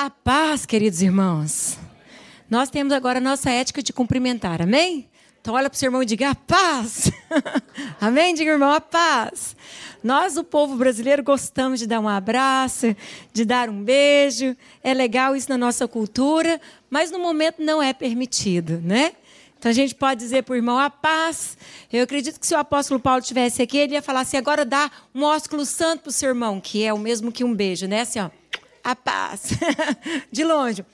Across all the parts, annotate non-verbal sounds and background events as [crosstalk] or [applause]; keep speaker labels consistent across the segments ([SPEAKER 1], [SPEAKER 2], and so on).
[SPEAKER 1] A paz, queridos irmãos. Nós temos agora a nossa ética de cumprimentar, amém? Então olha para o seu irmão e diga a paz. [laughs] amém? Diga, irmão, a paz. Nós, o povo brasileiro, gostamos de dar um abraço, de dar um beijo. É legal isso na nossa cultura, mas no momento não é permitido, né? Então a gente pode dizer para o irmão a paz. Eu acredito que se o apóstolo Paulo estivesse aqui, ele ia falar assim: agora dá um ósculo santo para o seu irmão, que é o mesmo que um beijo, né? Assim, ó a paz. [laughs] De longe.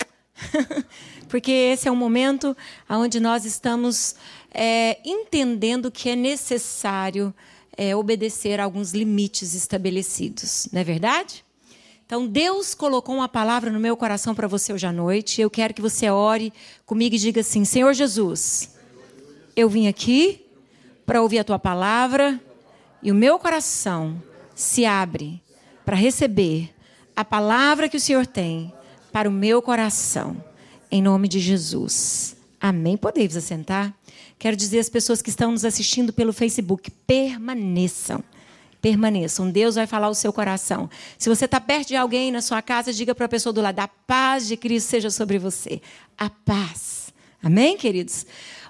[SPEAKER 1] [laughs] Porque esse é um momento onde nós estamos é, entendendo que é necessário é, obedecer a alguns limites estabelecidos, não é verdade? Então, Deus colocou uma palavra no meu coração para você hoje à noite. Eu quero que você ore comigo e diga assim: Senhor Jesus, eu vim aqui para ouvir a tua palavra e o meu coração se abre para receber a palavra que o Senhor tem para o meu coração, em nome de Jesus. Amém. Podemos assentar? Quero dizer às pessoas que estão nos assistindo pelo Facebook: permaneçam. Permaneçam. Deus vai falar o seu coração. Se você está perto de alguém na sua casa, diga para a pessoa do lado: a paz de Cristo seja sobre você. A paz. Amém, queridos?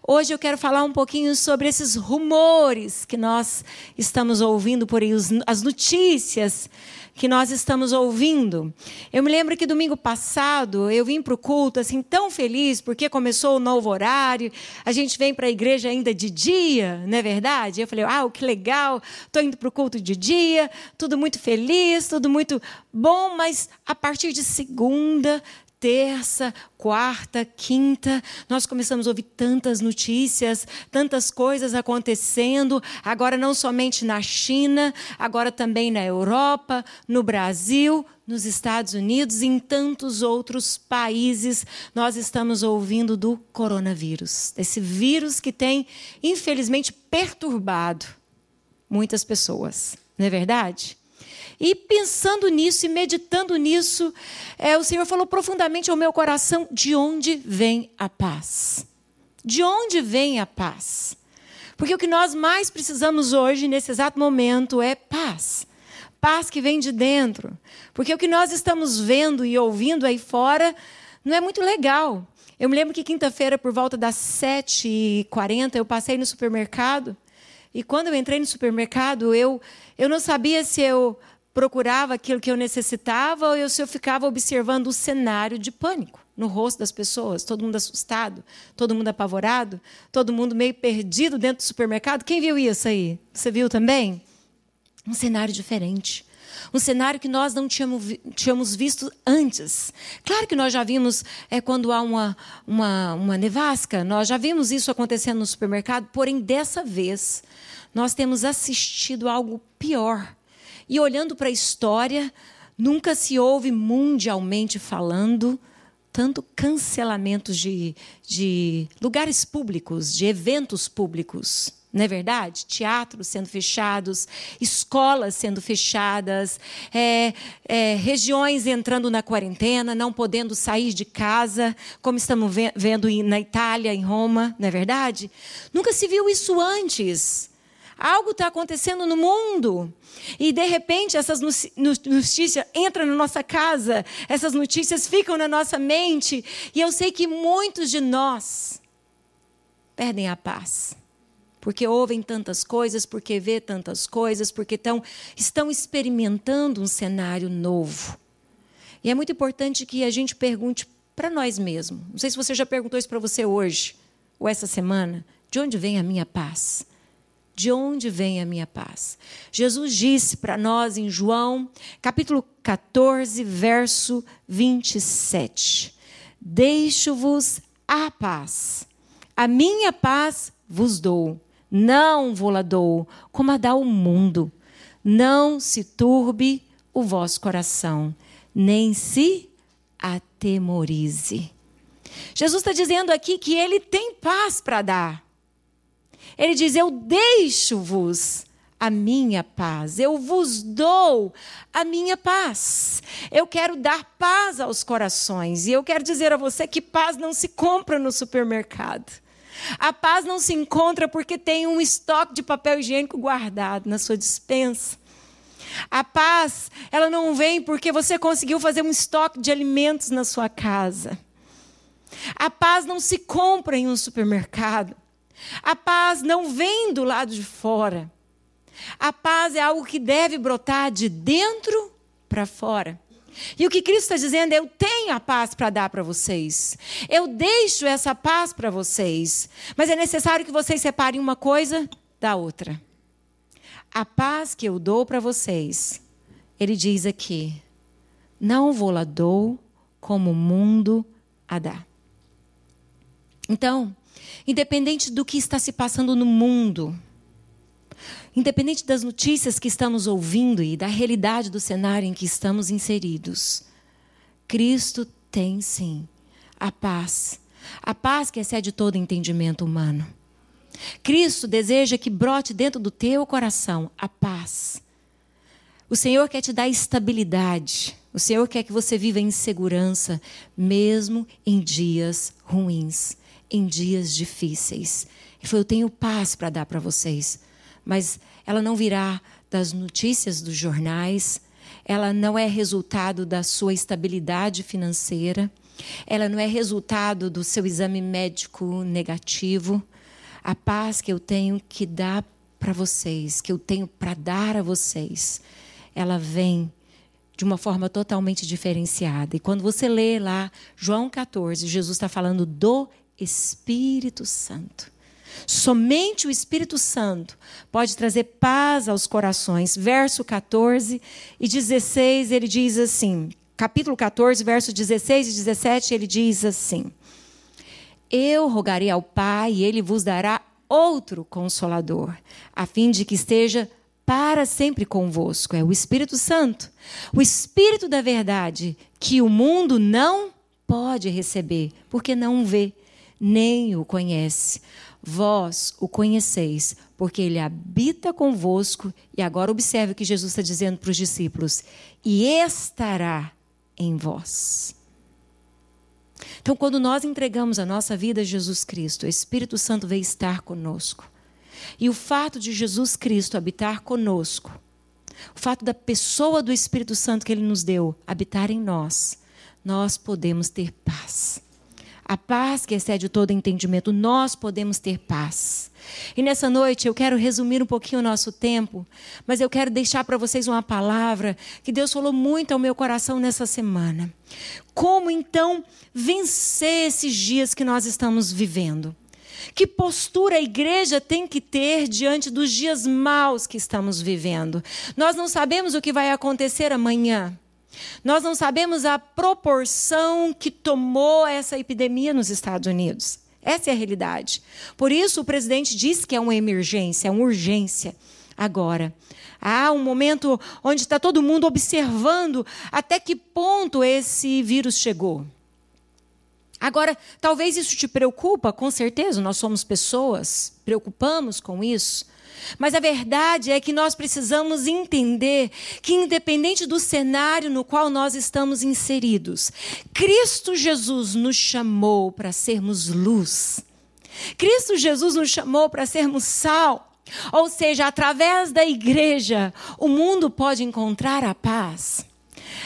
[SPEAKER 1] Hoje eu quero falar um pouquinho sobre esses rumores que nós estamos ouvindo por aí, as notícias que nós estamos ouvindo. Eu me lembro que domingo passado eu vim para o culto assim tão feliz porque começou o novo horário. A gente vem para a igreja ainda de dia, não é verdade? Eu falei, ah, que legal, estou indo para o culto de dia, tudo muito feliz, tudo muito bom, mas a partir de segunda terça, quarta, quinta, nós começamos a ouvir tantas notícias, tantas coisas acontecendo, agora não somente na China, agora também na Europa, no Brasil, nos Estados Unidos e em tantos outros países, nós estamos ouvindo do coronavírus, desse vírus que tem, infelizmente, perturbado muitas pessoas, não é verdade? E pensando nisso e meditando nisso, é, o Senhor falou profundamente ao meu coração: de onde vem a paz? De onde vem a paz? Porque o que nós mais precisamos hoje, nesse exato momento, é paz. Paz que vem de dentro. Porque o que nós estamos vendo e ouvindo aí fora não é muito legal. Eu me lembro que quinta-feira, por volta das 7h40, eu passei no supermercado. E quando eu entrei no supermercado, eu, eu não sabia se eu procurava aquilo que eu necessitava ou se eu ficava observando o cenário de pânico no rosto das pessoas, todo mundo assustado, todo mundo apavorado, todo mundo meio perdido dentro do supermercado. Quem viu isso aí? Você viu também? Um cenário diferente. Um cenário que nós não tínhamos, tínhamos visto antes. Claro que nós já vimos é, quando há uma, uma, uma nevasca, nós já vimos isso acontecendo no supermercado, porém, dessa vez, nós temos assistido algo pior e olhando para a história, nunca se ouve mundialmente falando tanto cancelamentos de, de lugares públicos, de eventos públicos. Não é verdade? Teatros sendo fechados, escolas sendo fechadas, é, é, regiões entrando na quarentena, não podendo sair de casa, como estamos vendo na Itália, em Roma, não é verdade? Nunca se viu isso antes. Algo está acontecendo no mundo. E de repente essas notícias entram na nossa casa, essas notícias ficam na nossa mente, e eu sei que muitos de nós perdem a paz. Porque ouvem tantas coisas, porque vê tantas coisas, porque tão, estão experimentando um cenário novo. E é muito importante que a gente pergunte para nós mesmos. Não sei se você já perguntou isso para você hoje ou essa semana. De onde vem a minha paz? De onde vem a minha paz? Jesus disse para nós em João, capítulo 14, verso 27. Deixo-vos a paz. A minha paz vos dou. Não vou-la dou, como a dá o mundo. Não se turbe o vosso coração, nem se atemorize. Jesus está dizendo aqui que ele tem paz para dar. Ele diz: Eu deixo-vos a minha paz, eu vos dou a minha paz. Eu quero dar paz aos corações. E eu quero dizer a você que paz não se compra no supermercado. A paz não se encontra porque tem um estoque de papel higiênico guardado na sua dispensa. A paz, ela não vem porque você conseguiu fazer um estoque de alimentos na sua casa. A paz não se compra em um supermercado. A paz não vem do lado de fora. A paz é algo que deve brotar de dentro para fora. E o que Cristo está dizendo é: eu tenho a paz para dar para vocês. Eu deixo essa paz para vocês. Mas é necessário que vocês separem uma coisa da outra. A paz que eu dou para vocês, ele diz aqui, não vou lá dou como o mundo a dá. Então, independente do que está se passando no mundo, independente das notícias que estamos ouvindo e da realidade do cenário em que estamos inseridos, Cristo tem sim a paz, a paz que excede todo entendimento humano. Cristo deseja que brote dentro do teu coração a paz. O Senhor quer te dar estabilidade. O Senhor quer que você viva em segurança, mesmo em dias ruins em dias difíceis. Ele falou: Eu tenho paz para dar para vocês, mas ela não virá das notícias dos jornais, ela não é resultado da sua estabilidade financeira, ela não é resultado do seu exame médico negativo. A paz que eu tenho que dar para vocês, que eu tenho para dar a vocês, ela vem de uma forma totalmente diferenciada. E quando você lê lá João 14, Jesus está falando do Espírito Santo. Somente o Espírito Santo pode trazer paz aos corações. Verso 14 e 16, ele diz assim: capítulo 14, verso 16 e 17, ele diz assim: Eu rogarei ao Pai, e ele vos dará outro consolador, a fim de que esteja para sempre convosco. É o Espírito Santo, o Espírito da verdade, que o mundo não pode receber, porque não vê nem o conhece. Vós o conheceis, porque ele habita convosco. E agora observe o que Jesus está dizendo para os discípulos: e estará em vós. Então, quando nós entregamos a nossa vida a Jesus Cristo, o Espírito Santo veio estar conosco. E o fato de Jesus Cristo habitar conosco, o fato da pessoa do Espírito Santo que ele nos deu habitar em nós, nós podemos ter paz. A paz que excede todo entendimento, nós podemos ter paz. E nessa noite eu quero resumir um pouquinho o nosso tempo, mas eu quero deixar para vocês uma palavra que Deus falou muito ao meu coração nessa semana. Como então vencer esses dias que nós estamos vivendo? Que postura a igreja tem que ter diante dos dias maus que estamos vivendo? Nós não sabemos o que vai acontecer amanhã. Nós não sabemos a proporção que tomou essa epidemia nos Estados Unidos. Essa é a realidade. Por isso, o presidente disse que é uma emergência, é uma urgência. Agora, há um momento onde está todo mundo observando até que ponto esse vírus chegou. Agora, talvez isso te preocupa, com certeza, nós somos pessoas, preocupamos com isso. Mas a verdade é que nós precisamos entender que, independente do cenário no qual nós estamos inseridos, Cristo Jesus nos chamou para sermos luz. Cristo Jesus nos chamou para sermos sal. Ou seja, através da igreja, o mundo pode encontrar a paz.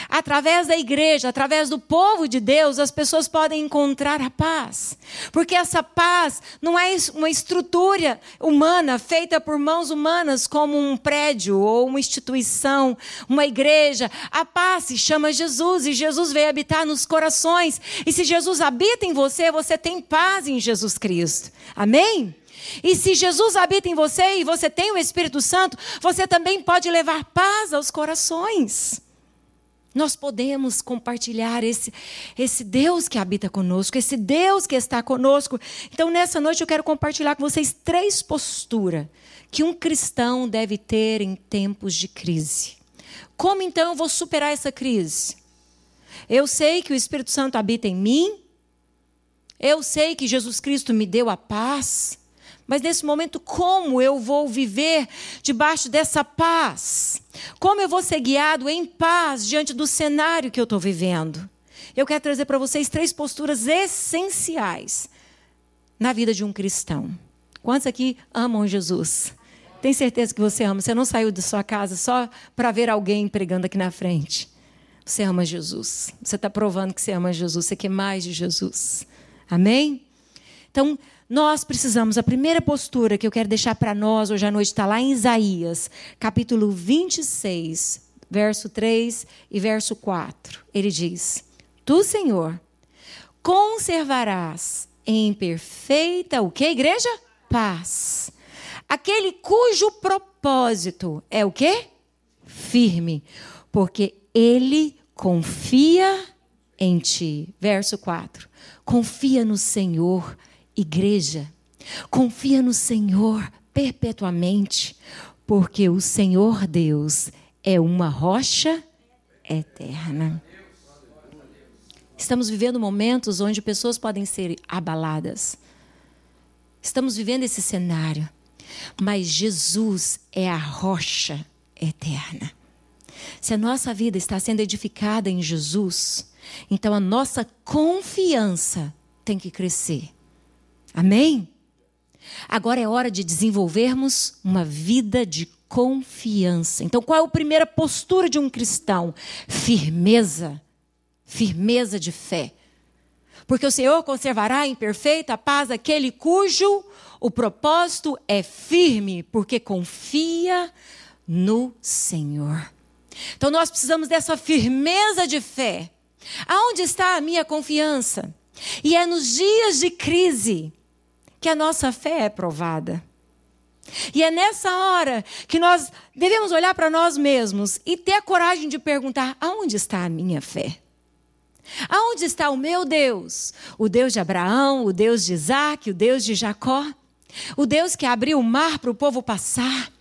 [SPEAKER 1] Através da igreja, através do povo de Deus, as pessoas podem encontrar a paz. Porque essa paz não é uma estrutura humana feita por mãos humanas, como um prédio ou uma instituição, uma igreja. A paz se chama Jesus e Jesus veio habitar nos corações. E se Jesus habita em você, você tem paz em Jesus Cristo. Amém? E se Jesus habita em você e você tem o Espírito Santo, você também pode levar paz aos corações. Nós podemos compartilhar esse, esse Deus que habita conosco, esse Deus que está conosco. Então, nessa noite, eu quero compartilhar com vocês três posturas que um cristão deve ter em tempos de crise. Como então eu vou superar essa crise? Eu sei que o Espírito Santo habita em mim, eu sei que Jesus Cristo me deu a paz, mas nesse momento, como eu vou viver debaixo dessa paz? Como eu vou ser guiado em paz diante do cenário que eu estou vivendo? Eu quero trazer para vocês três posturas essenciais na vida de um cristão. Quantos aqui amam Jesus? Tem certeza que você ama. Você não saiu da sua casa só para ver alguém pregando aqui na frente. Você ama Jesus. Você está provando que você ama Jesus. Você quer mais de Jesus. Amém? Então, nós precisamos, a primeira postura que eu quero deixar para nós hoje à noite está lá em Isaías, capítulo 26, verso 3 e verso 4. Ele diz: Tu, Senhor, conservarás em perfeita o que, igreja? Paz Aquele cujo propósito é o quê? Firme, porque ele confia em ti. Verso 4. Confia no Senhor, igreja. Confia no Senhor perpetuamente, porque o Senhor Deus é uma rocha eterna. Estamos vivendo momentos onde pessoas podem ser abaladas. Estamos vivendo esse cenário. Mas Jesus é a rocha eterna. Se a nossa vida está sendo edificada em Jesus, então a nossa confiança tem que crescer. Amém? Agora é hora de desenvolvermos uma vida de confiança. Então, qual é a primeira postura de um cristão? Firmeza. Firmeza de fé. Porque o Senhor conservará em perfeita paz aquele cujo o propósito é firme porque confia no Senhor. Então nós precisamos dessa firmeza de fé. Aonde está a minha confiança? E é nos dias de crise que a nossa fé é provada. E é nessa hora que nós devemos olhar para nós mesmos e ter a coragem de perguntar: aonde está a minha fé? Aonde está o meu Deus? O Deus de Abraão, o Deus de Isaac, o Deus de Jacó? O Deus que abriu o mar para o povo passar.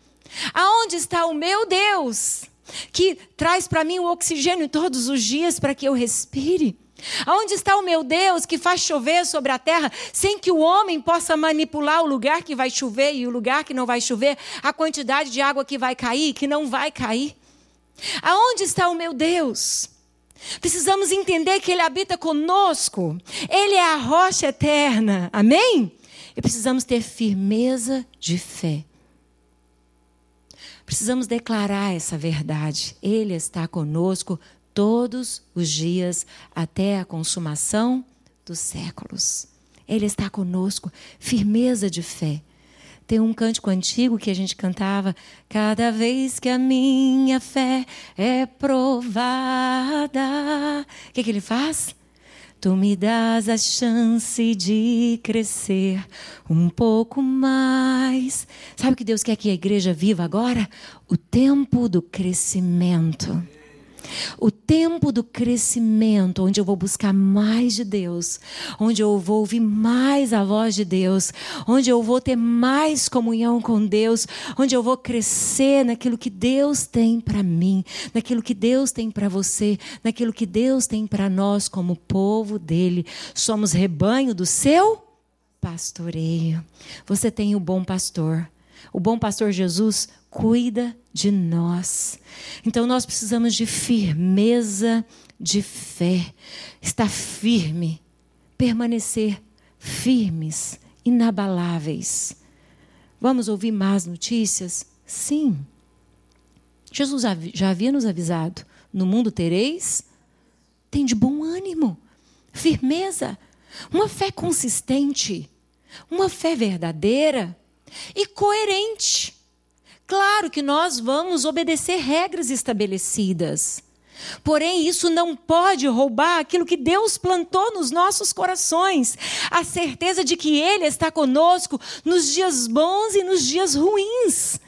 [SPEAKER 1] Aonde está o meu Deus? Que traz para mim o oxigênio todos os dias para que eu respire. Aonde está o meu Deus que faz chover sobre a terra sem que o homem possa manipular o lugar que vai chover e o lugar que não vai chover, a quantidade de água que vai cair e que não vai cair? Aonde está o meu Deus? Precisamos entender que Ele habita conosco, Ele é a rocha eterna, amém? E precisamos ter firmeza de fé. Precisamos declarar essa verdade. Ele está conosco todos os dias até a consumação dos séculos. Ele está conosco, firmeza de fé. Tem um cântico antigo que a gente cantava: Cada vez que a minha fé é provada. O que, que ele faz? Tu me das a chance de crescer um pouco mais. Sabe o que Deus quer que a igreja viva agora? O tempo do crescimento. O tempo do crescimento, onde eu vou buscar mais de Deus, onde eu vou ouvir mais a voz de Deus, onde eu vou ter mais comunhão com Deus, onde eu vou crescer naquilo que Deus tem para mim, naquilo que Deus tem para você, naquilo que Deus tem para nós como povo dele. Somos rebanho do seu pastoreio. Você tem o bom pastor. O bom pastor Jesus cuida de nós. Então nós precisamos de firmeza de fé, estar firme, permanecer firmes, inabaláveis. Vamos ouvir más notícias? Sim. Jesus já havia nos avisado: no mundo tereis, tem de bom ânimo, firmeza, uma fé consistente, uma fé verdadeira e coerente. Claro que nós vamos obedecer regras estabelecidas. Porém, isso não pode roubar aquilo que Deus plantou nos nossos corações a certeza de que Ele está conosco nos dias bons e nos dias ruins.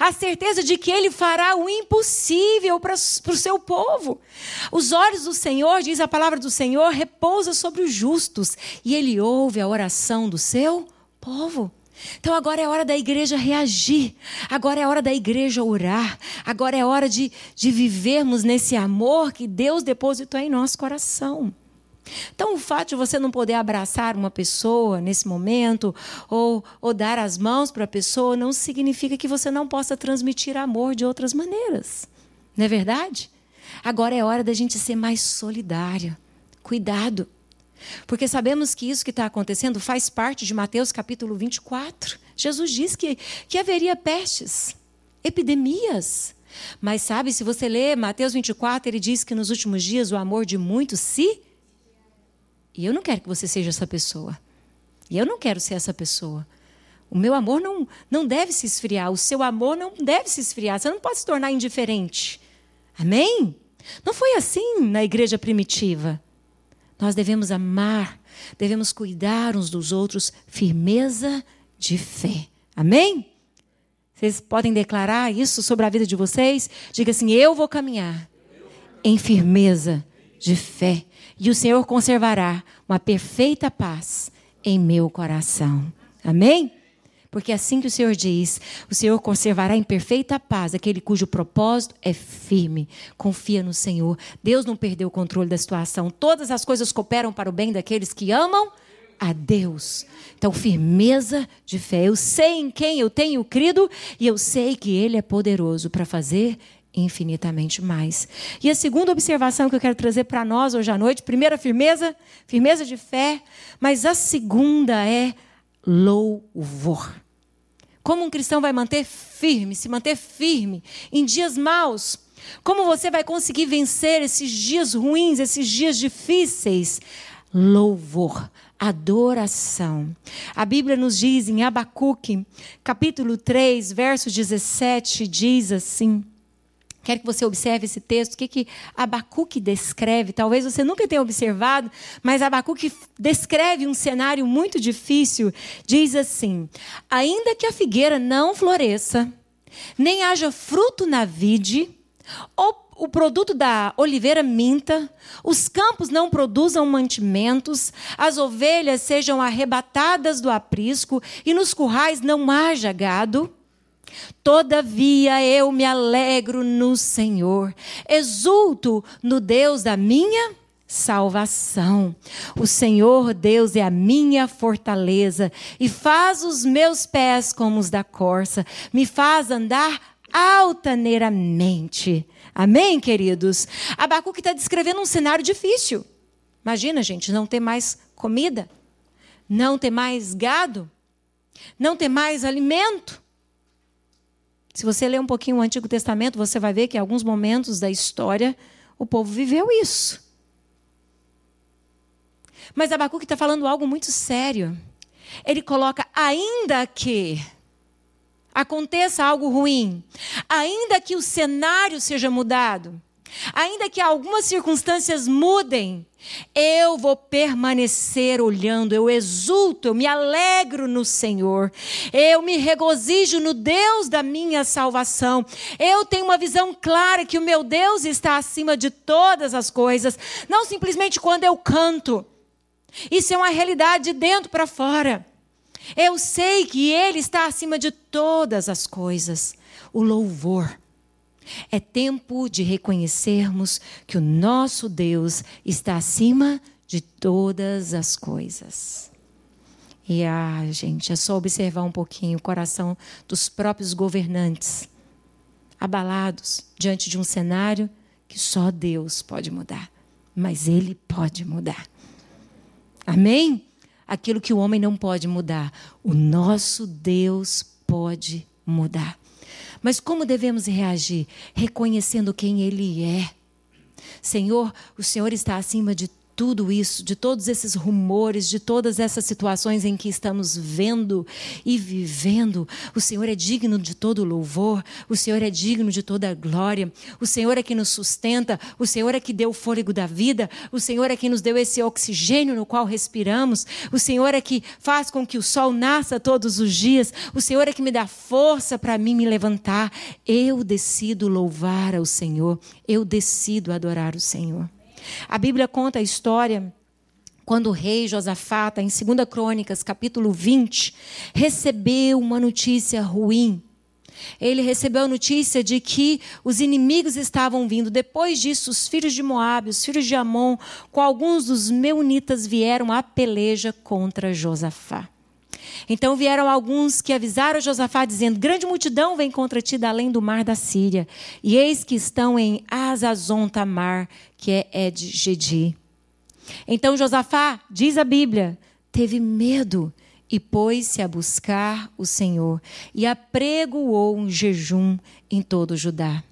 [SPEAKER 1] A certeza de que Ele fará o impossível para, para o seu povo. Os olhos do Senhor, diz a palavra do Senhor, repousa sobre os justos e Ele ouve a oração do seu povo. Então agora é hora da igreja reagir, agora é hora da igreja orar, agora é hora de, de vivermos nesse amor que Deus depositou em nosso coração. Então, o fato de você não poder abraçar uma pessoa nesse momento, ou, ou dar as mãos para a pessoa, não significa que você não possa transmitir amor de outras maneiras. Não é verdade? Agora é hora da gente ser mais solidário. Cuidado. Porque sabemos que isso que está acontecendo faz parte de Mateus capítulo 24. Jesus disse que, que haveria pestes, epidemias. Mas sabe, se você ler Mateus 24, ele diz que nos últimos dias o amor de muitos se. E eu não quero que você seja essa pessoa. E eu não quero ser essa pessoa. O meu amor não, não deve se esfriar. O seu amor não deve se esfriar. Você não pode se tornar indiferente. Amém? Não foi assim na igreja primitiva. Nós devemos amar, devemos cuidar uns dos outros, firmeza de fé. Amém? Vocês podem declarar isso sobre a vida de vocês? Diga assim: Eu vou caminhar em firmeza de fé, e o Senhor conservará uma perfeita paz em meu coração. Amém? Porque assim que o Senhor diz: o Senhor conservará em perfeita paz aquele cujo propósito é firme. Confia no Senhor. Deus não perdeu o controle da situação. Todas as coisas cooperam para o bem daqueles que amam a Deus. Então, firmeza de fé. Eu sei em quem eu tenho crido e eu sei que Ele é poderoso para fazer infinitamente mais. E a segunda observação que eu quero trazer para nós hoje à noite, primeira firmeza, firmeza de fé, mas a segunda é louvor. Como um cristão vai manter firme, se manter firme em dias maus? Como você vai conseguir vencer esses dias ruins, esses dias difíceis? Louvor adoração. A Bíblia nos diz em Abacuque, capítulo 3, verso 17, diz assim: Quero que você observe esse texto, o que, que Abacuque descreve. Talvez você nunca tenha observado, mas Abacuque descreve um cenário muito difícil. Diz assim: Ainda que a figueira não floresça, nem haja fruto na vide, ou o produto da oliveira minta, os campos não produzam mantimentos, as ovelhas sejam arrebatadas do aprisco e nos currais não haja gado. Todavia eu me alegro no Senhor, exulto no Deus da minha salvação. O Senhor Deus é a minha fortaleza e faz os meus pés como os da corça, me faz andar altaneiramente. Amém, queridos? Abacuque está descrevendo um cenário difícil. Imagina, gente, não ter mais comida, não ter mais gado, não ter mais alimento. Se você ler um pouquinho o Antigo Testamento, você vai ver que em alguns momentos da história o povo viveu isso. Mas Abacuque está falando algo muito sério. Ele coloca, ainda que aconteça algo ruim, ainda que o cenário seja mudado, ainda que algumas circunstâncias mudem, eu vou permanecer olhando, eu exulto, eu me alegro no Senhor, eu me regozijo no Deus da minha salvação. Eu tenho uma visão clara que o meu Deus está acima de todas as coisas, não simplesmente quando eu canto. Isso é uma realidade de dentro para fora. Eu sei que Ele está acima de todas as coisas. O louvor. É tempo de reconhecermos que o nosso Deus está acima de todas as coisas. E ah, gente, é só observar um pouquinho o coração dos próprios governantes, abalados diante de um cenário que só Deus pode mudar, mas Ele pode mudar. Amém? aquilo que o homem não pode mudar. O nosso Deus pode mudar. Mas como devemos reagir? Reconhecendo quem Ele é. Senhor, o Senhor está acima de tudo isso, de todos esses rumores, de todas essas situações em que estamos vendo e vivendo, o Senhor é digno de todo louvor, o Senhor é digno de toda glória, o Senhor é que nos sustenta, o Senhor é que deu o fôlego da vida, o Senhor é que nos deu esse oxigênio no qual respiramos, o Senhor é que faz com que o sol nasça todos os dias, o Senhor é que me dá força para mim me levantar. Eu decido louvar ao Senhor, eu decido adorar o Senhor. A Bíblia conta a história quando o rei Josafata, em 2 Crônicas, capítulo 20, recebeu uma notícia ruim. Ele recebeu a notícia de que os inimigos estavam vindo. Depois disso, os filhos de Moabe, os filhos de Amon, com alguns dos meunitas vieram à peleja contra Josafá. Então vieram alguns que avisaram Josafá, dizendo: Grande multidão vem contra ti da além do mar da Síria, e eis que estão em Azazon Tamar, que é Ed Gedi. Então Josafá, diz a Bíblia, teve medo e pôs-se a buscar o Senhor e apregoou um jejum em todo Judá.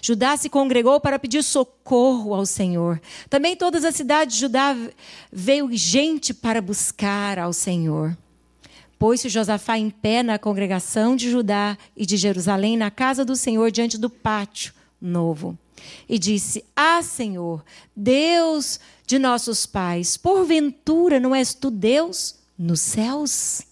[SPEAKER 1] Judá se congregou para pedir socorro ao Senhor. Também todas as cidades de Judá veio gente para buscar ao Senhor. Pôs-se Josafá em pé na congregação de Judá e de Jerusalém, na casa do Senhor, diante do pátio novo. E disse: Ah, Senhor, Deus de nossos pais, porventura não és tu Deus nos céus?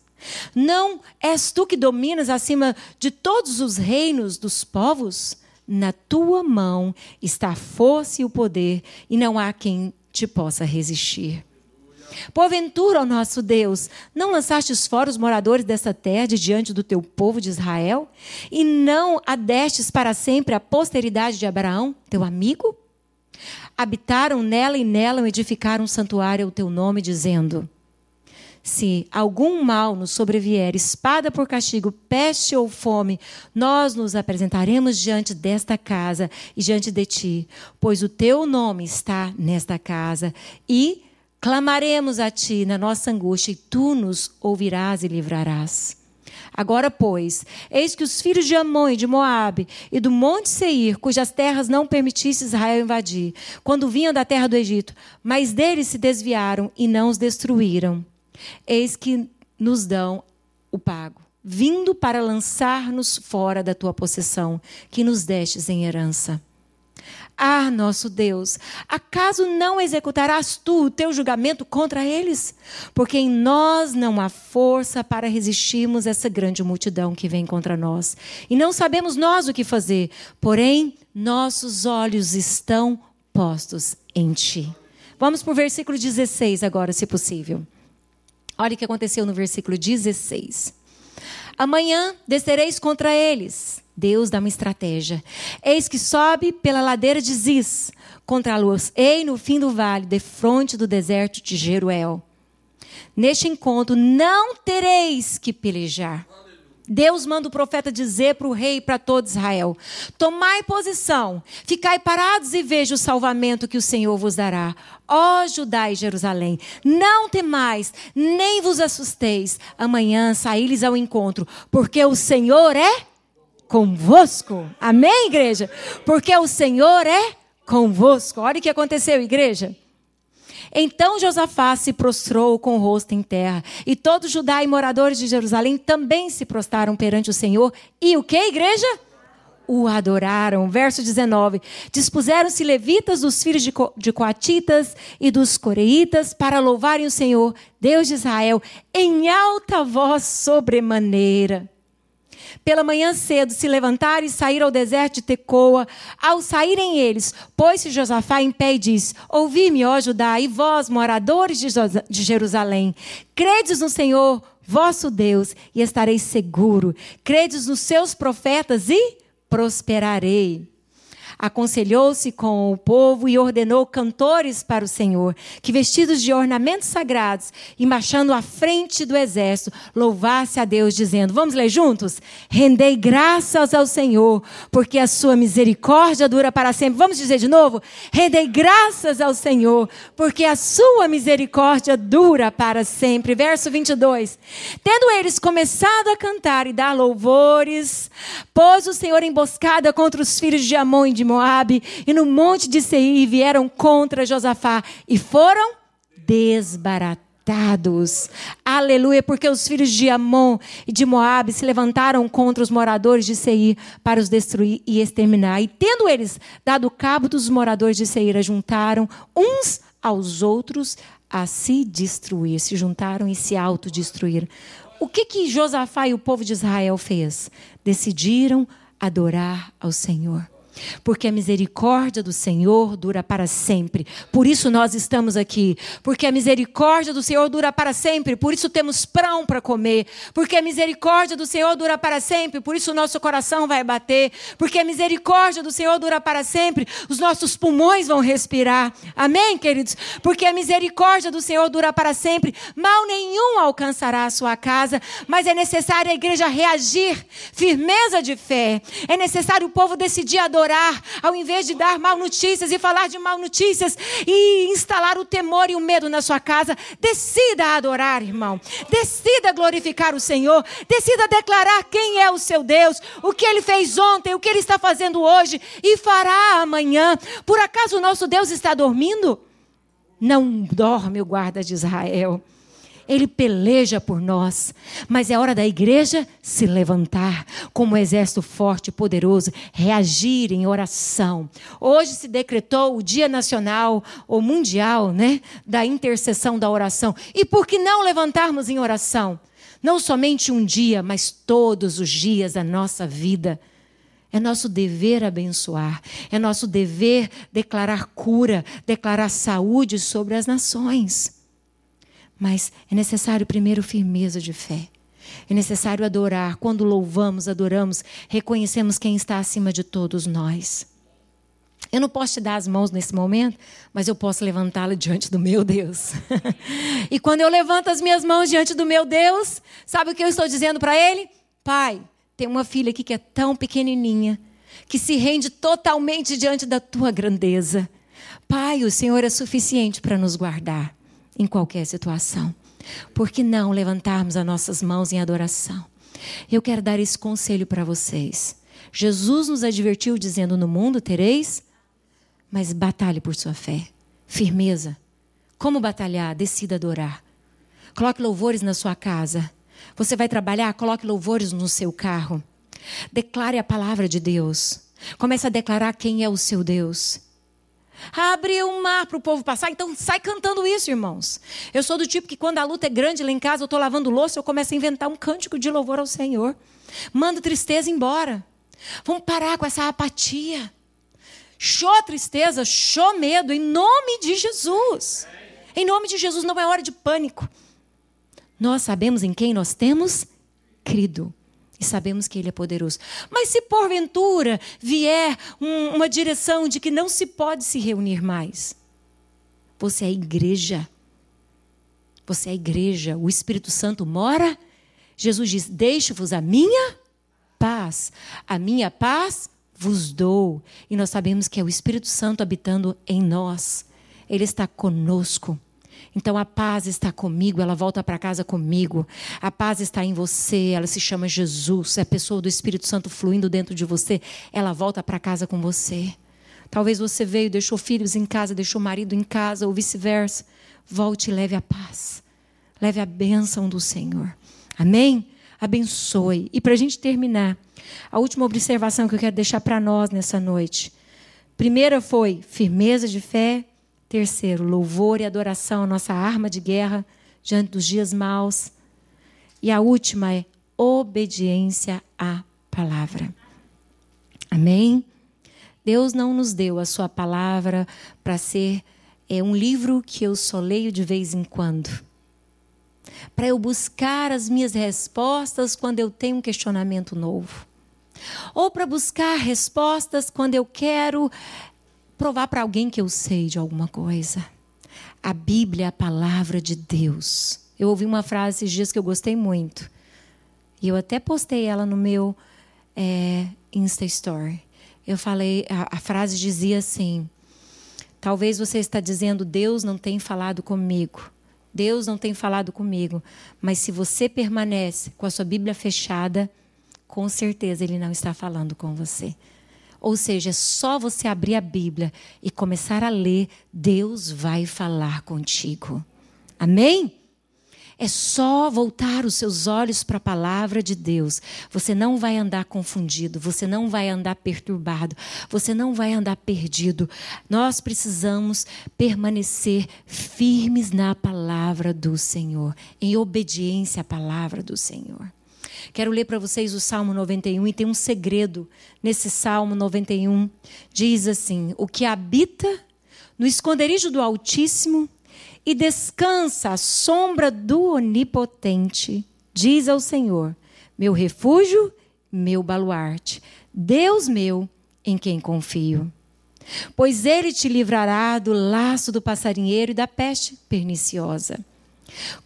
[SPEAKER 1] Não és tu que dominas acima de todos os reinos dos povos? Na tua mão está a força e o poder, e não há quem te possa resistir. Porventura, ó nosso Deus, não lançastes fora os moradores dessa terra de diante do teu povo de Israel? E não adestes para sempre a posteridade de Abraão, teu amigo? Habitaram nela e nela edificaram um santuário ao teu nome, dizendo: se algum mal nos sobrevier, espada por castigo, peste ou fome, nós nos apresentaremos diante desta casa e diante de ti, pois o teu nome está nesta casa, e clamaremos a ti na nossa angústia, e tu nos ouvirás e livrarás. Agora, pois, eis que os filhos de Amon e de Moabe e do monte Seir, cujas terras não permitisse Israel invadir, quando vinham da terra do Egito, mas deles se desviaram e não os destruíram eis que nos dão o pago, vindo para lançar-nos fora da tua possessão, que nos destes em herança. Ah, nosso Deus, acaso não executarás tu o teu julgamento contra eles? Porque em nós não há força para resistirmos essa grande multidão que vem contra nós. E não sabemos nós o que fazer, porém, nossos olhos estão postos em ti. Vamos para o versículo 16 agora, se possível. Olha o que aconteceu no versículo 16. Amanhã descereis contra eles. Deus dá uma estratégia. Eis que sobe pela ladeira de Ziz, contra a luz, ei no fim do vale, de fronte do deserto de Jeruel. Neste encontro não tereis que pelejar. Deus manda o profeta dizer para o rei e para todo Israel: Tomai posição, ficai parados e veja o salvamento que o Senhor vos dará. Ó Judá e Jerusalém, não temais, nem vos assusteis. Amanhã saí-lhes ao encontro, porque o Senhor é convosco. Amém, igreja? Porque o Senhor é convosco. Olha o que aconteceu, igreja. Então Josafá se prostrou com o rosto em terra, e todo Judá e moradores de Jerusalém também se prostraram perante o Senhor. E o que, igreja? O adoraram. Verso 19: Dispuseram-se levitas dos filhos de, Co de Coatitas e dos Coreitas para louvarem o Senhor, Deus de Israel, em alta voz sobremaneira. Pela manhã cedo se levantaram e saíram ao deserto de Tecoa. Ao saírem eles, pôs-se Josafá em pé e disse: Ouvi-me, ó Judá, e vós, moradores de Jerusalém, credes no Senhor, vosso Deus, e estareis seguro. Credes nos seus profetas e prosperarei aconselhou-se com o povo e ordenou cantores para o Senhor, que vestidos de ornamentos sagrados e marchando à frente do exército, louvasse a Deus, dizendo: Vamos ler juntos? Rendei graças ao Senhor, porque a sua misericórdia dura para sempre. Vamos dizer de novo? Rendei graças ao Senhor, porque a sua misericórdia dura para sempre. Verso 22. Tendo eles começado a cantar e dar louvores, pôs o Senhor emboscada contra os filhos de Amon e de Moabe e no monte de Seir vieram contra Josafá e foram desbaratados. Aleluia, porque os filhos de Amon e de Moabe se levantaram contra os moradores de Seir para os destruir e exterminar. E tendo eles dado cabo dos moradores de Seir, ajuntaram uns aos outros a se destruir, se juntaram e se autodestruíram. O que que Josafá e o povo de Israel fez? Decidiram adorar ao Senhor porque a misericórdia do Senhor dura para sempre. Por isso nós estamos aqui, porque a misericórdia do Senhor dura para sempre, por isso temos pão para comer, porque a misericórdia do Senhor dura para sempre, por isso o nosso coração vai bater, porque a misericórdia do Senhor dura para sempre, os nossos pulmões vão respirar. Amém, queridos? Porque a misericórdia do Senhor dura para sempre, mal nenhum alcançará a sua casa, mas é necessário a igreja reagir, firmeza de fé. É necessário o povo decidir adorar adorar, ao invés de dar mal notícias e falar de mal notícias e instalar o temor e o medo na sua casa, decida adorar, irmão. Decida glorificar o Senhor. Decida declarar quem é o seu Deus, o que ele fez ontem, o que ele está fazendo hoje e fará amanhã. Por acaso o nosso Deus está dormindo? Não dorme o guarda de Israel. Ele peleja por nós. Mas é hora da igreja se levantar como um exército forte e poderoso, reagir em oração. Hoje se decretou o Dia Nacional ou Mundial, né, da intercessão da oração. E por que não levantarmos em oração? Não somente um dia, mas todos os dias da nossa vida. É nosso dever abençoar, é nosso dever declarar cura, declarar saúde sobre as nações. Mas é necessário primeiro firmeza de fé. É necessário adorar. Quando louvamos, adoramos, reconhecemos quem está acima de todos nós. Eu não posso te dar as mãos nesse momento, mas eu posso levantá-la diante do meu Deus. [laughs] e quando eu levanto as minhas mãos diante do meu Deus, sabe o que eu estou dizendo para Ele? Pai, tem uma filha aqui que é tão pequenininha, que se rende totalmente diante da tua grandeza. Pai, o Senhor é suficiente para nos guardar em qualquer situação. Por que não levantarmos as nossas mãos em adoração? Eu quero dar esse conselho para vocês. Jesus nos advertiu dizendo: No mundo tereis, mas batalhe por sua fé. Firmeza. Como batalhar? Decida adorar. Coloque louvores na sua casa. Você vai trabalhar? Coloque louvores no seu carro. Declare a palavra de Deus. Comece a declarar quem é o seu Deus. Abre o mar para o povo passar. Então sai cantando isso, irmãos. Eu sou do tipo que quando a luta é grande lá em casa, eu estou lavando louça, eu começo a inventar um cântico de louvor ao Senhor. Manda tristeza embora. Vamos parar com essa apatia. Show tristeza, show medo, em nome de Jesus. Em nome de Jesus, não é hora de pânico. Nós sabemos em quem nós temos crido e sabemos que Ele é poderoso. Mas se porventura vier um, uma direção de que não se pode se reunir mais, você é igreja. Você é igreja. O Espírito Santo mora. Jesus diz: Deixe-vos a minha paz. A minha paz vos dou. E nós sabemos que é o Espírito Santo habitando em nós. Ele está conosco. Então a paz está comigo, ela volta para casa comigo. A paz está em você, ela se chama Jesus, é a pessoa do Espírito Santo fluindo dentro de você, ela volta para casa com você. Talvez você veio, deixou filhos em casa, deixou marido em casa, ou vice-versa. Volte e leve a paz. Leve a bênção do Senhor. Amém? Abençoe. E para a gente terminar, a última observação que eu quero deixar para nós nessa noite. Primeira foi firmeza de fé, Terceiro, louvor e adoração, nossa arma de guerra diante dos dias maus. E a última é obediência à palavra. Amém? Deus não nos deu a sua palavra para ser é, um livro que eu só leio de vez em quando. Para eu buscar as minhas respostas quando eu tenho um questionamento novo. Ou para buscar respostas quando eu quero provar para alguém que eu sei de alguma coisa. A Bíblia é a palavra de Deus. Eu ouvi uma frase esses dias que eu gostei muito. E eu até postei ela no meu é, Insta Story. Eu falei, a, a frase dizia assim: Talvez você está dizendo, Deus não tem falado comigo. Deus não tem falado comigo. Mas se você permanece com a sua Bíblia fechada, com certeza Ele não está falando com você. Ou seja, é só você abrir a Bíblia e começar a ler, Deus vai falar contigo. Amém? É só voltar os seus olhos para a palavra de Deus. Você não vai andar confundido, você não vai andar perturbado, você não vai andar perdido. Nós precisamos permanecer firmes na palavra do Senhor, em obediência à palavra do Senhor. Quero ler para vocês o Salmo 91 e tem um segredo nesse Salmo 91. Diz assim: O que habita no esconderijo do Altíssimo e descansa à sombra do Onipotente, diz ao Senhor: Meu refúgio, meu baluarte, Deus meu, em quem confio. Pois ele te livrará do laço do passarinheiro e da peste perniciosa.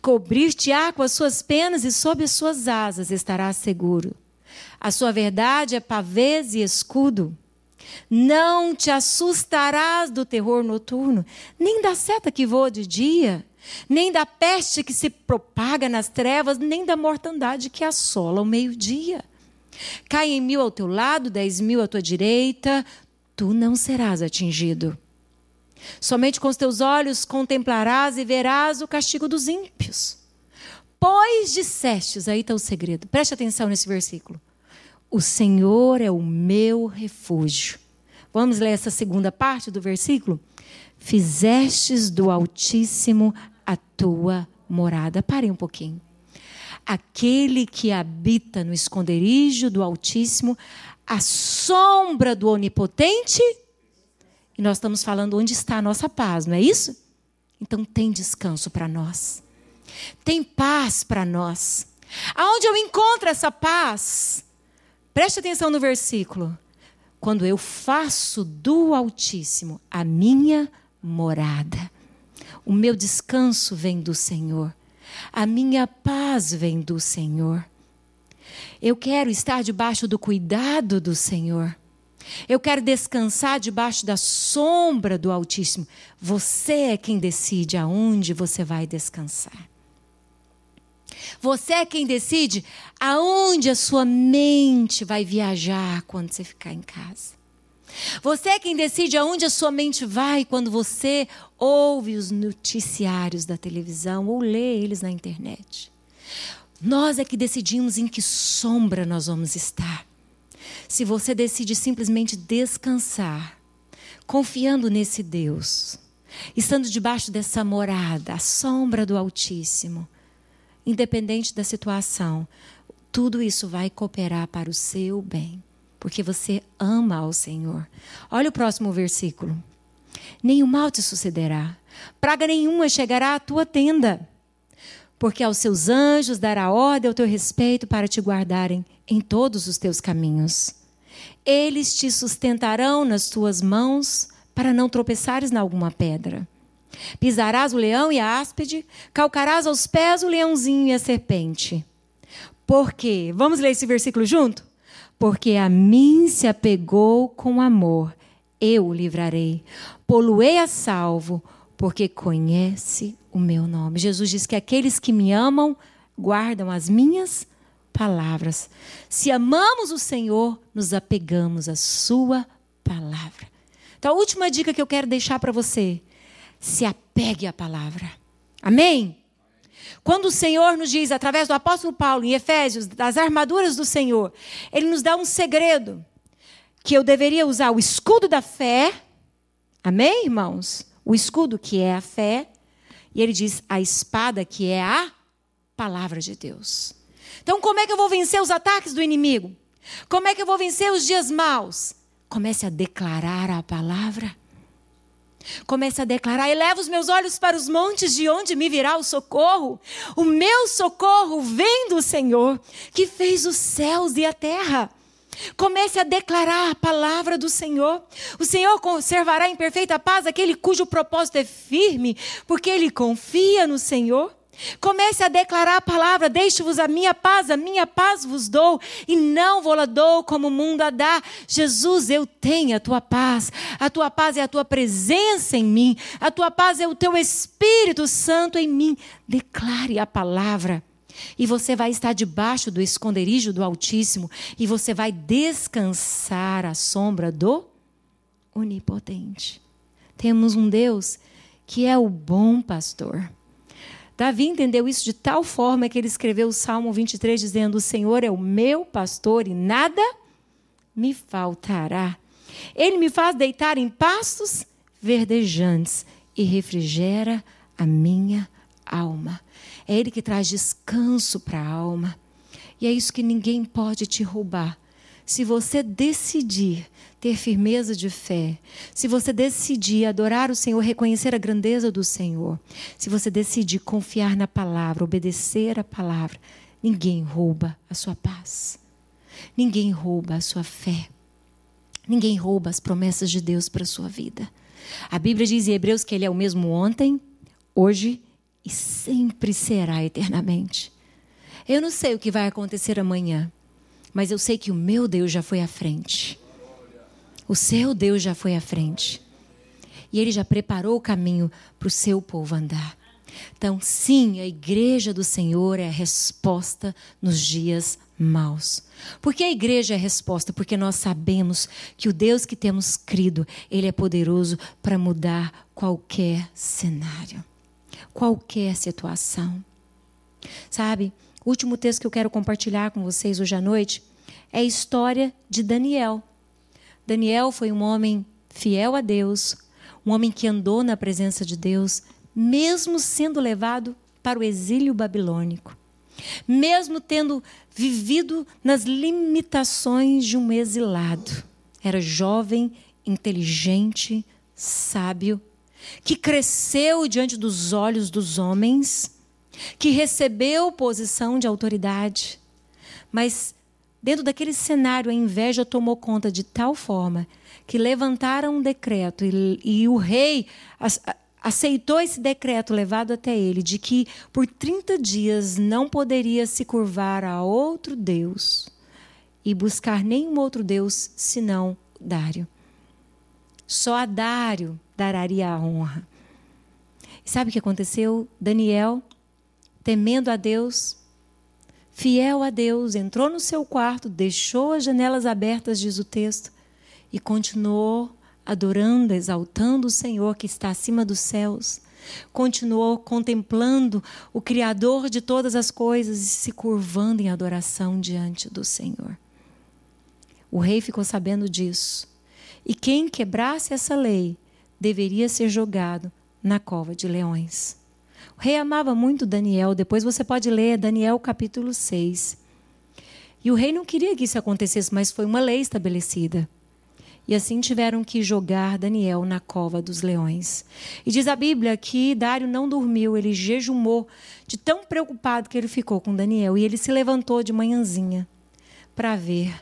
[SPEAKER 1] Cobrir-te-á com as suas penas e sob as suas asas estarás seguro. A sua verdade é pavês e escudo. Não te assustarás do terror noturno, nem da seta que voa de dia, nem da peste que se propaga nas trevas, nem da mortandade que assola ao meio-dia. Cai em mil ao teu lado, dez mil à tua direita, tu não serás atingido. Somente com os teus olhos contemplarás e verás o castigo dos ímpios. Pois dissestes, aí está o segredo, preste atenção nesse versículo. O Senhor é o meu refúgio. Vamos ler essa segunda parte do versículo? Fizestes do Altíssimo a tua morada. Parem um pouquinho. Aquele que habita no esconderijo do Altíssimo, a sombra do Onipotente. E nós estamos falando onde está a nossa paz, não é isso? Então tem descanso para nós. Tem paz para nós. Aonde eu encontro essa paz? Preste atenção no versículo. Quando eu faço do Altíssimo a minha morada. O meu descanso vem do Senhor. A minha paz vem do Senhor. Eu quero estar debaixo do cuidado do Senhor. Eu quero descansar debaixo da sombra do Altíssimo. Você é quem decide aonde você vai descansar. Você é quem decide aonde a sua mente vai viajar quando você ficar em casa. Você é quem decide aonde a sua mente vai quando você ouve os noticiários da televisão ou lê eles na internet. Nós é que decidimos em que sombra nós vamos estar. Se você decide simplesmente descansar, confiando nesse Deus, estando debaixo dessa morada, a sombra do Altíssimo, independente da situação, tudo isso vai cooperar para o seu bem porque você ama ao Senhor. Olha o próximo versículo. Nenhum mal te sucederá, praga nenhuma chegará à tua tenda, porque aos seus anjos dará ordem ao teu respeito para te guardarem em todos os teus caminhos. Eles te sustentarão nas tuas mãos para não tropeçares em alguma pedra. Pisarás o leão e a áspide, calcarás aos pés o leãozinho e a serpente. Porque, vamos ler esse versículo junto? porque a mim se apegou com amor, eu o livrarei. Poluei a salvo, porque conhece o meu nome. Jesus diz que aqueles que me amam guardam as minhas palavras. Se amamos o Senhor, nos apegamos à sua palavra. Então, a última dica que eu quero deixar para você: se apegue à palavra. Amém? Quando o Senhor nos diz, através do apóstolo Paulo, em Efésios, das armaduras do Senhor, ele nos dá um segredo: que eu deveria usar o escudo da fé. Amém, irmãos? O escudo que é a fé. E ele diz a espada que é a palavra de Deus. Então, como é que eu vou vencer os ataques do inimigo? Como é que eu vou vencer os dias maus? Comece a declarar a palavra. Comece a declarar: eleva os meus olhos para os montes, de onde me virá o socorro? O meu socorro vem do Senhor, que fez os céus e a terra. Comece a declarar a palavra do Senhor. O Senhor conservará em perfeita paz aquele cujo propósito é firme, porque ele confia no Senhor. Comece a declarar a palavra: Deixe-vos a minha paz, a minha paz vos dou, e não vou-la dou como o mundo a dá. Jesus, eu tenho a tua paz. A tua paz é a tua presença em mim, a tua paz é o teu Espírito Santo em mim. Declare a palavra. E você vai estar debaixo do esconderijo do Altíssimo, e você vai descansar à sombra do Onipotente. Temos um Deus que é o bom pastor. Davi entendeu isso de tal forma que ele escreveu o Salmo 23 dizendo: O Senhor é o meu pastor e nada me faltará. Ele me faz deitar em pastos verdejantes e refrigera a minha alma. É Ele que traz descanso para a alma. E é isso que ninguém pode te roubar. Se você decidir ter firmeza de fé, se você decidir adorar o Senhor, reconhecer a grandeza do Senhor, se você decidir confiar na palavra, obedecer a palavra, ninguém rouba a sua paz. Ninguém rouba a sua fé. Ninguém rouba as promessas de Deus para a sua vida. A Bíblia diz em Hebreus que Ele é o mesmo ontem, hoje e sempre será eternamente. Eu não sei o que vai acontecer amanhã, mas eu sei que o meu Deus já foi à frente. O seu Deus já foi à frente. E ele já preparou o caminho para o seu povo andar. Então, sim, a igreja do Senhor é a resposta nos dias maus. Por que a igreja é a resposta? Porque nós sabemos que o Deus que temos crido, ele é poderoso para mudar qualquer cenário, qualquer situação. Sabe? O último texto que eu quero compartilhar com vocês hoje à noite é a história de Daniel. Daniel foi um homem fiel a Deus, um homem que andou na presença de Deus, mesmo sendo levado para o exílio babilônico, mesmo tendo vivido nas limitações de um exilado. Era jovem, inteligente, sábio, que cresceu diante dos olhos dos homens, que recebeu posição de autoridade, mas Dentro daquele cenário, a inveja tomou conta de tal forma que levantaram um decreto e, e o rei aceitou esse decreto levado até ele de que por 30 dias não poderia se curvar a outro Deus e buscar nenhum outro Deus senão Dário. Só a Dário daria a honra. E sabe o que aconteceu? Daniel, temendo a Deus, fiel a Deus, entrou no seu quarto, deixou as janelas abertas, diz o texto, e continuou adorando, exaltando o Senhor que está acima dos céus. Continuou contemplando o Criador de todas as coisas e se curvando em adoração diante do Senhor. O rei ficou sabendo disso. E quem quebrasse essa lei deveria ser jogado na cova de leões. O rei amava muito Daniel. Depois você pode ler Daniel capítulo 6. E o rei não queria que isso acontecesse, mas foi uma lei estabelecida. E assim tiveram que jogar Daniel na cova dos leões. E diz a Bíblia que Dário não dormiu, ele jejumou, de tão preocupado que ele ficou com Daniel. E ele se levantou de manhãzinha para ver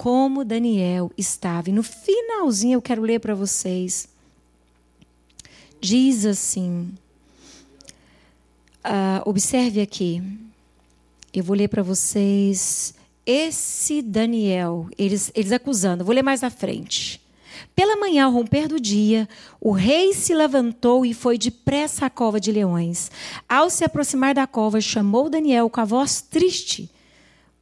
[SPEAKER 1] como Daniel estava. E no finalzinho eu quero ler para vocês. Diz assim: Uh, observe aqui. Eu vou ler para vocês esse Daniel, eles, eles acusando. Vou ler mais à frente. Pela manhã, ao romper do dia, o rei se levantou e foi depressa à cova de leões. Ao se aproximar da cova, chamou Daniel com a voz triste.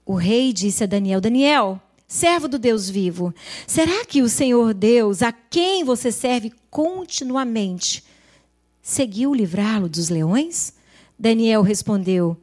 [SPEAKER 1] O rei disse a Daniel: Daniel, servo do Deus vivo, será que o Senhor Deus, a quem você serve continuamente, seguiu livrá-lo dos leões? Daniel respondeu: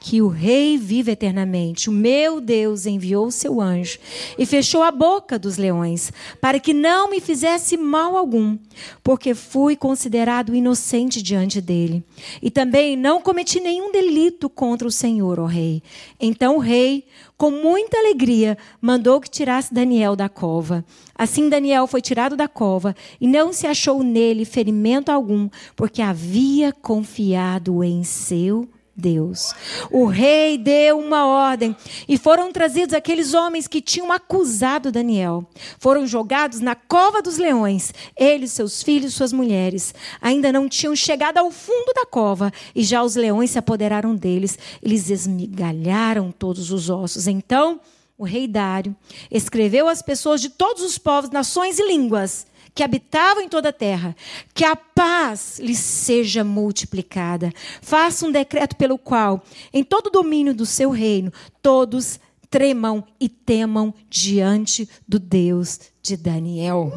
[SPEAKER 1] Que o rei vive eternamente. O meu Deus enviou seu anjo e fechou a boca dos leões, para que não me fizesse mal algum, porque fui considerado inocente diante dele. E também não cometi nenhum delito contra o Senhor, ó rei. Então o rei com muita alegria, mandou que tirasse Daniel da cova. Assim Daniel foi tirado da cova e não se achou nele ferimento algum, porque havia confiado em seu Deus. O rei deu uma ordem e foram trazidos aqueles homens que tinham acusado Daniel. Foram jogados na cova dos leões, ele, seus filhos, suas mulheres. Ainda não tinham chegado ao fundo da cova e já os leões se apoderaram deles. Eles esmigalharam todos os ossos. Então, o rei Dário escreveu às pessoas de todos os povos, nações e línguas que habitavam em toda a terra, que a paz lhes seja multiplicada. Faça um decreto pelo qual, em todo o domínio do seu reino, todos tremam e temam diante do Deus de Daniel.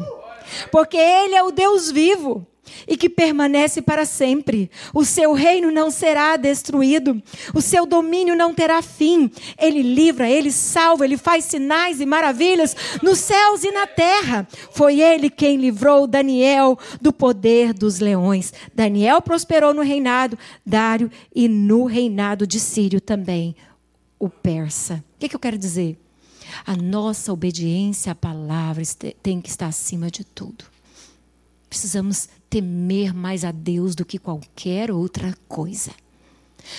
[SPEAKER 1] Porque ele é o Deus vivo e que permanece para sempre. O seu reino não será destruído, o seu domínio não terá fim. Ele livra, ele salva, ele faz sinais e maravilhas nos céus e na terra. Foi ele quem livrou Daniel do poder dos leões. Daniel prosperou no reinado Dário e no reinado de Sírio também, o persa. O que, que eu quero dizer? A nossa obediência à palavra tem que estar acima de tudo. Precisamos temer mais a Deus do que qualquer outra coisa.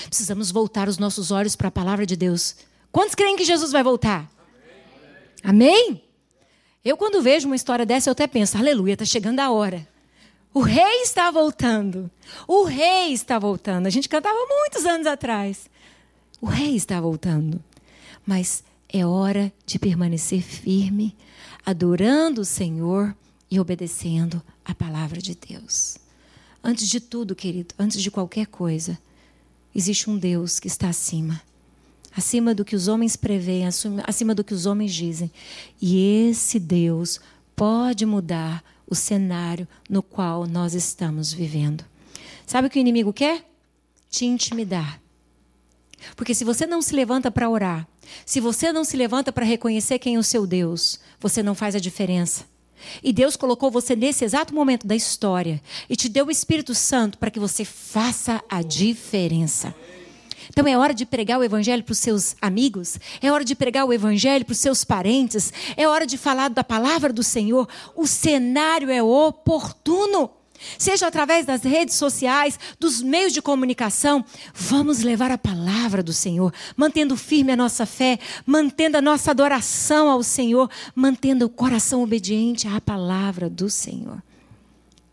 [SPEAKER 1] Precisamos voltar os nossos olhos para a palavra de Deus. Quantos creem que Jesus vai voltar? Amém? Amém? Eu, quando vejo uma história dessa, eu até penso: aleluia, está chegando a hora. O rei está voltando. O rei está voltando. A gente cantava muitos anos atrás. O rei está voltando. Mas É hora de permanecer firme, adorando o Senhor e obedecendo a palavra de Deus. Antes de tudo, querido, antes de qualquer coisa, existe um Deus que está acima. Acima do que os homens preveem, acima do que os homens dizem. E esse Deus pode mudar o cenário no qual nós estamos vivendo. Sabe o que o inimigo quer? Te intimidar. Porque se você não se levanta para orar, se você não se levanta para reconhecer quem é o seu Deus, você não faz a diferença. E Deus colocou você nesse exato momento da história e te deu o Espírito Santo para que você faça a diferença. Então é hora de pregar o Evangelho para os seus amigos, é hora de pregar o Evangelho para os seus parentes, é hora de falar da palavra do Senhor. O cenário é oportuno. Seja através das redes sociais, dos meios de comunicação, vamos levar a palavra do Senhor, mantendo firme a nossa fé, mantendo a nossa adoração ao Senhor, mantendo o coração obediente à palavra do Senhor.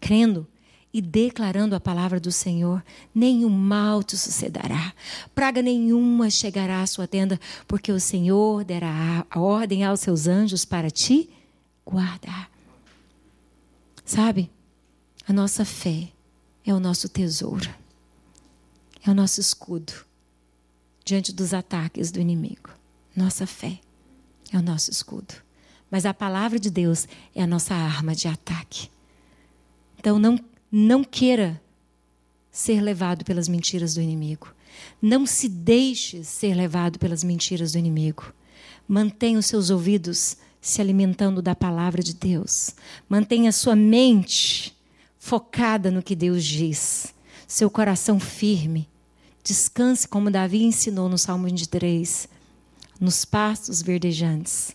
[SPEAKER 1] Crendo e declarando a palavra do Senhor, nenhum mal te sucederá, praga nenhuma chegará à sua tenda, porque o Senhor dará a ordem aos seus anjos para te guardar. Sabe? A nossa fé é o nosso tesouro, é o nosso escudo diante dos ataques do inimigo. Nossa fé é o nosso escudo. Mas a palavra de Deus é a nossa arma de ataque. Então não, não queira ser levado pelas mentiras do inimigo. Não se deixe ser levado pelas mentiras do inimigo. Mantenha os seus ouvidos se alimentando da palavra de Deus. Mantenha a sua mente focada no que Deus diz, seu coração firme. Descanse como Davi ensinou no Salmo 23, nos pastos verdejantes.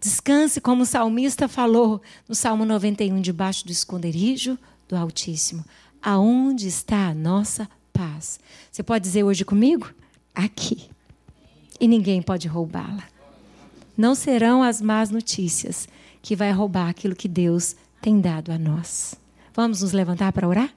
[SPEAKER 1] Descanse como o salmista falou no Salmo 91, debaixo do esconderijo do Altíssimo. Aonde está a nossa paz? Você pode dizer hoje comigo? Aqui. E ninguém pode roubá-la. Não serão as más notícias que vai roubar aquilo que Deus tem dado a nós. Vamos nos levantar para orar?